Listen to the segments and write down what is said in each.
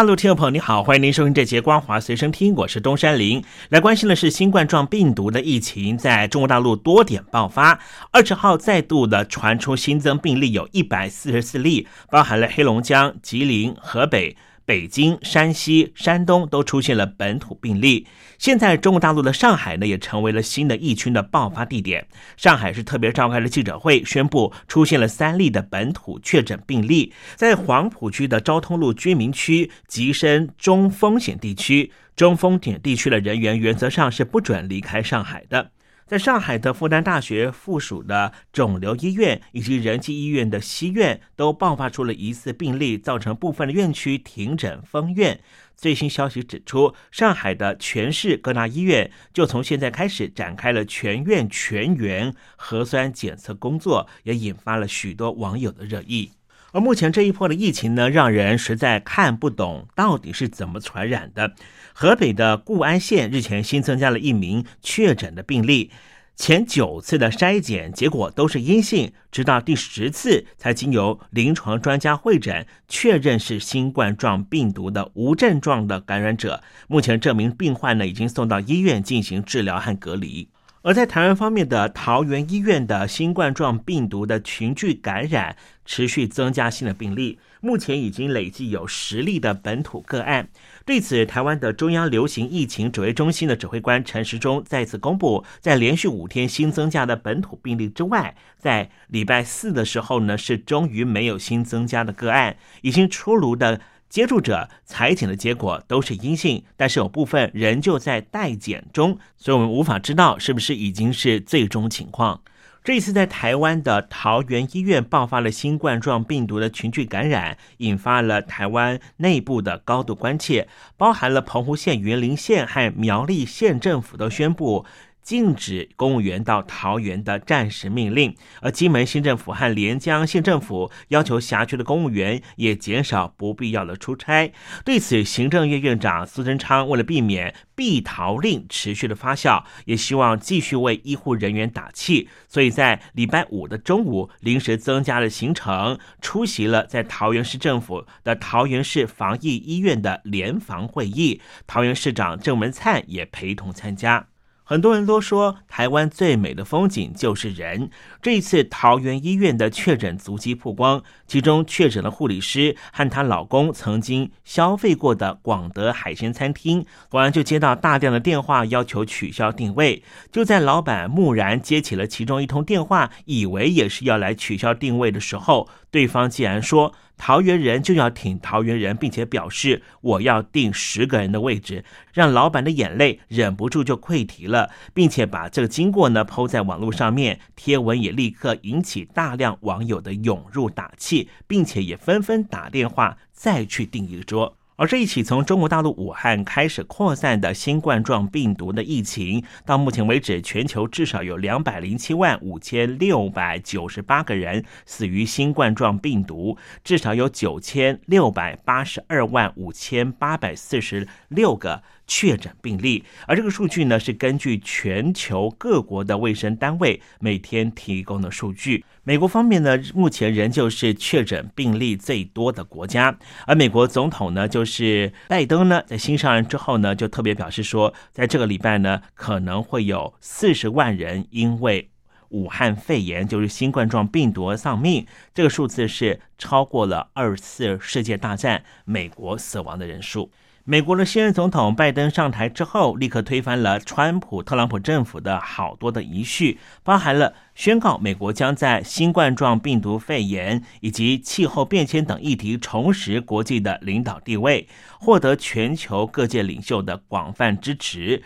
大陆听众朋友，你好，欢迎您收听这节《光华随身听》，我是东山林。来关心的是新冠状病毒的疫情，在中国大陆多点爆发。二十号再度的传出新增病例有一百四十四例，包含了黑龙江、吉林、河北。北京、山西、山东都出现了本土病例。现在，中国大陆的上海呢，也成为了新的疫区的爆发地点。上海是特别召开了记者会，宣布出现了三例的本土确诊病例。在黄浦区的昭通路居民区，吉深中风险地区，中风险地区的人员原则上是不准离开上海的。在上海的复旦大学附属的肿瘤医院以及仁济医院的西院都爆发出了疑似病例，造成部分的院区停诊封院。最新消息指出，上海的全市各大医院就从现在开始展开了全院全员核酸检测工作，也引发了许多网友的热议。而目前这一波的疫情呢，让人实在看不懂到底是怎么传染的。河北的固安县日前新增加了一名确诊的病例，前九次的筛检结果都是阴性，直到第十次才经由临床专家会诊确认是新冠状病毒的无症状的感染者。目前这名病患呢，已经送到医院进行治疗和隔离。而在台湾方面的桃园医院的新冠状病毒的群聚感染持续增加新的病例，目前已经累计有十例的本土个案。对此，台湾的中央流行疫情指挥中心的指挥官陈时中再次公布，在连续五天新增加的本土病例之外，在礼拜四的时候呢，是终于没有新增加的个案，已经出炉的。接触者裁剪的结果都是阴性，但是有部分仍旧在待检中，所以我们无法知道是不是已经是最终情况。这一次在台湾的桃园医院爆发了新冠状病毒的群聚感染，引发了台湾内部的高度关切，包含了澎湖县、云林县和苗栗县政府都宣布。禁止公务员到桃园的暂时命令，而金门新政府和连江县政府要求辖区的公务员也减少不必要的出差。对此，行政院院长苏贞昌为了避免避逃令持续的发酵，也希望继续为医护人员打气，所以在礼拜五的中午临时增加了行程，出席了在桃园市政府的桃园市防疫医院的联防会议，桃园市长郑文灿也陪同参加。很多人都说台湾最美的风景就是人。这一次桃园医院的确诊足迹曝光，其中确诊的护理师和她老公曾经消费过的广德海鲜餐厅，果然就接到大量的电话要求取消定位。就在老板木然接起了其中一通电话，以为也是要来取消定位的时候，对方既然说。桃园人就要挺桃园人，并且表示我要订十个人的位置，让老板的眼泪忍不住就溃堤了，并且把这个经过呢抛在网络上面，贴文也立刻引起大量网友的涌入打气，并且也纷纷打电话再去订一桌。而这一起从中国大陆武汉开始扩散的新冠状病毒的疫情，到目前为止，全球至少有两百零七万五千六百九十八个人死于新冠状病毒，至少有九千六百八十二万五千八百四十六个。确诊病例，而这个数据呢是根据全球各国的卫生单位每天提供的数据。美国方面呢，目前仍旧是确诊病例最多的国家，而美国总统呢，就是拜登呢，在新上任之后呢，就特别表示说，在这个礼拜呢，可能会有四十万人因为武汉肺炎，就是新冠状病毒丧命，这个数字是超过了二次世界大战美国死亡的人数。美国的新任总统拜登上台之后，立刻推翻了川普、特朗普政府的好多的遗绪，包含了宣告美国将在新冠状病毒肺炎以及气候变迁等议题重拾国际的领导地位，获得全球各界领袖的广泛支持。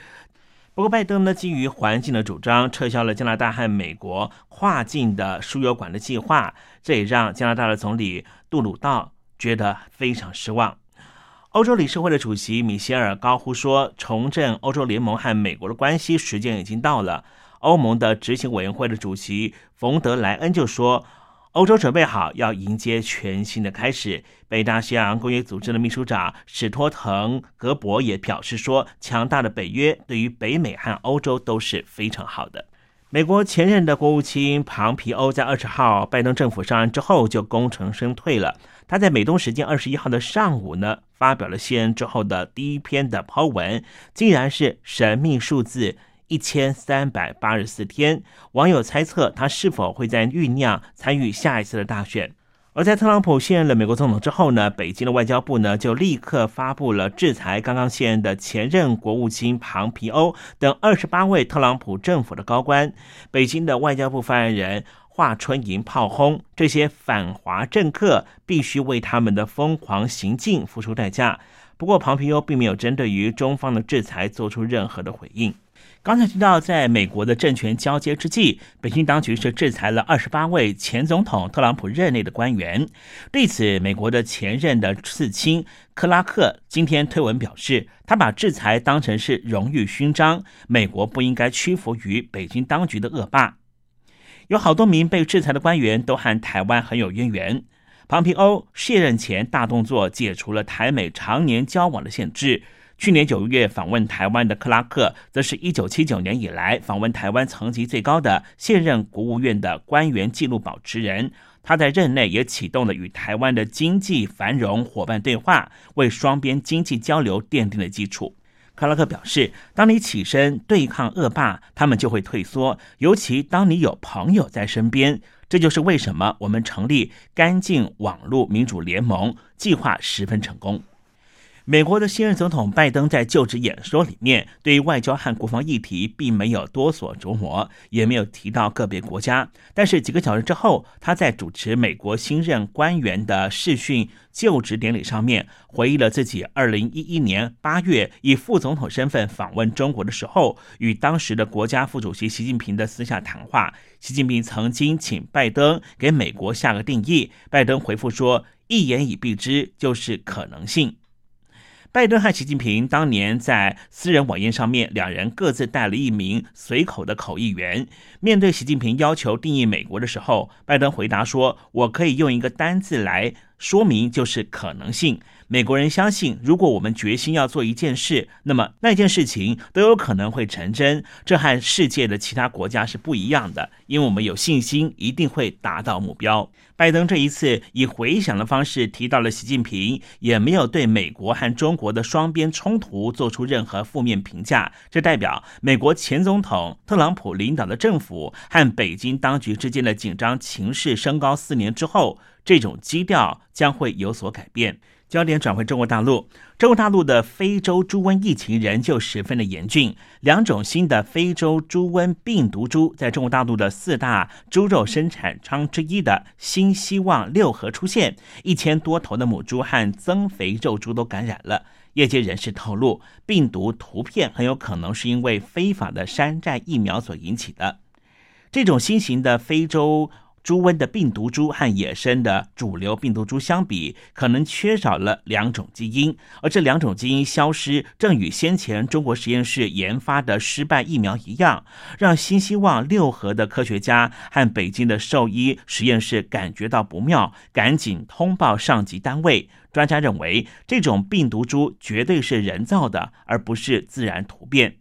不过，拜登呢基于环境的主张，撤销了加拿大和美国跨境的输油管的计划，这也让加拿大的总理杜鲁道觉得非常失望。欧洲理事会的主席米歇尔高呼说：“重振欧洲联盟和美国的关系时间已经到了。”欧盟的执行委员会的主席冯德莱恩就说：“欧洲准备好要迎接全新的开始。”北大西洋公约组织的秘书长史托滕格伯也表示说：“强大的北约对于北美和欧洲都是非常好的。”美国前任的国务卿庞皮欧在二十号拜登政府上任之后就功成身退了。他在美东时间二十一号的上午呢，发表了卸任之后的第一篇的抛文，竟然是神秘数字一千三百八十四天。网友猜测他是否会在酝酿参与下一次的大选。而在特朗普卸任了美国总统之后呢，北京的外交部呢就立刻发布了制裁刚刚卸任的前任国务卿庞皮欧等二十八位特朗普政府的高官。北京的外交部发言人。华春莹炮轰这些反华政客，必须为他们的疯狂行径付出代价。不过，庞皮欧并没有针对于中方的制裁做出任何的回应。刚才提到，在美国的政权交接之际，北京当局是制裁了二十八位前总统特朗普任内的官员。对此，美国的前任的次卿克拉克今天推文表示，他把制裁当成是荣誉勋章，美国不应该屈服于北京当局的恶霸。有好多名被制裁的官员都和台湾很有渊源。庞皮欧卸任前大动作解除了台美常年交往的限制。去年九月访问台湾的克拉克，则是一九七九年以来访问台湾层级最高的现任国务院的官员记录保持人。他在任内也启动了与台湾的经济繁荣伙伴对话，为双边经济交流奠定了基础。克拉克表示：“当你起身对抗恶霸，他们就会退缩。尤其当你有朋友在身边，这就是为什么我们成立干净网络民主联盟计划十分成功。”美国的新任总统拜登在就职演说里面，对于外交和国防议题并没有多所琢磨，也没有提到个别国家。但是几个小时之后，他在主持美国新任官员的视讯就职典礼上面，回忆了自己二零一一年八月以副总统身份访问中国的时候，与当时的国家副主席习近平的私下谈话。习近平曾经请拜登给美国下个定义，拜登回复说：“一言以蔽之，就是可能性。”拜登和习近平当年在私人晚宴上面，两人各自带了一名随口的口译员。面对习近平要求定义美国的时候，拜登回答说：“我可以用一个单字来说明，就是可能性。”美国人相信，如果我们决心要做一件事，那么那件事情都有可能会成真。这和世界的其他国家是不一样的，因为我们有信心一定会达到目标。拜登这一次以回想的方式提到了习近平，也没有对美国和中国的双边冲突做出任何负面评价。这代表美国前总统特朗普领导的政府和北京当局之间的紧张情势升高四年之后，这种基调将会有所改变。焦点转回中国大陆，中国大陆的非洲猪瘟疫情仍旧十分的严峻。两种新的非洲猪瘟病毒株在中国大陆的四大猪肉生产商之一的新希望六合出现，一千多头的母猪和增肥肉猪都感染了。业界人士透露，病毒图片很有可能是因为非法的山寨疫苗所引起的。这种新型的非洲。猪瘟的病毒株和野生的主流病毒株相比，可能缺少了两种基因，而这两种基因消失，正与先前中国实验室研发的失败疫苗一样，让新希望六合的科学家和北京的兽医实验室感觉到不妙，赶紧通报上级单位。专家认为，这种病毒株绝对是人造的，而不是自然突变。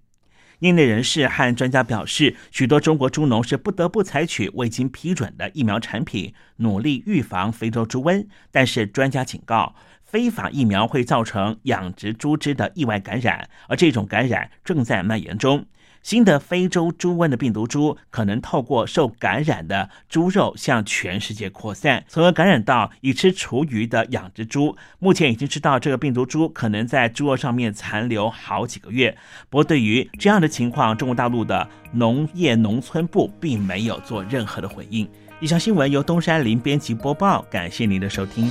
业内人士和专家表示，许多中国猪农是不得不采取未经批准的疫苗产品，努力预防非洲猪瘟。但是，专家警告，非法疫苗会造成养殖猪只的意外感染，而这种感染正在蔓延中。新的非洲猪瘟的病毒株可能透过受感染的猪肉向全世界扩散，从而感染到已吃厨余的养殖猪。目前已经知道这个病毒株可能在猪肉上面残留好几个月。不过，对于这样的情况，中国大陆的农业农村部并没有做任何的回应。以上新闻由东山林编辑播报，感谢您的收听。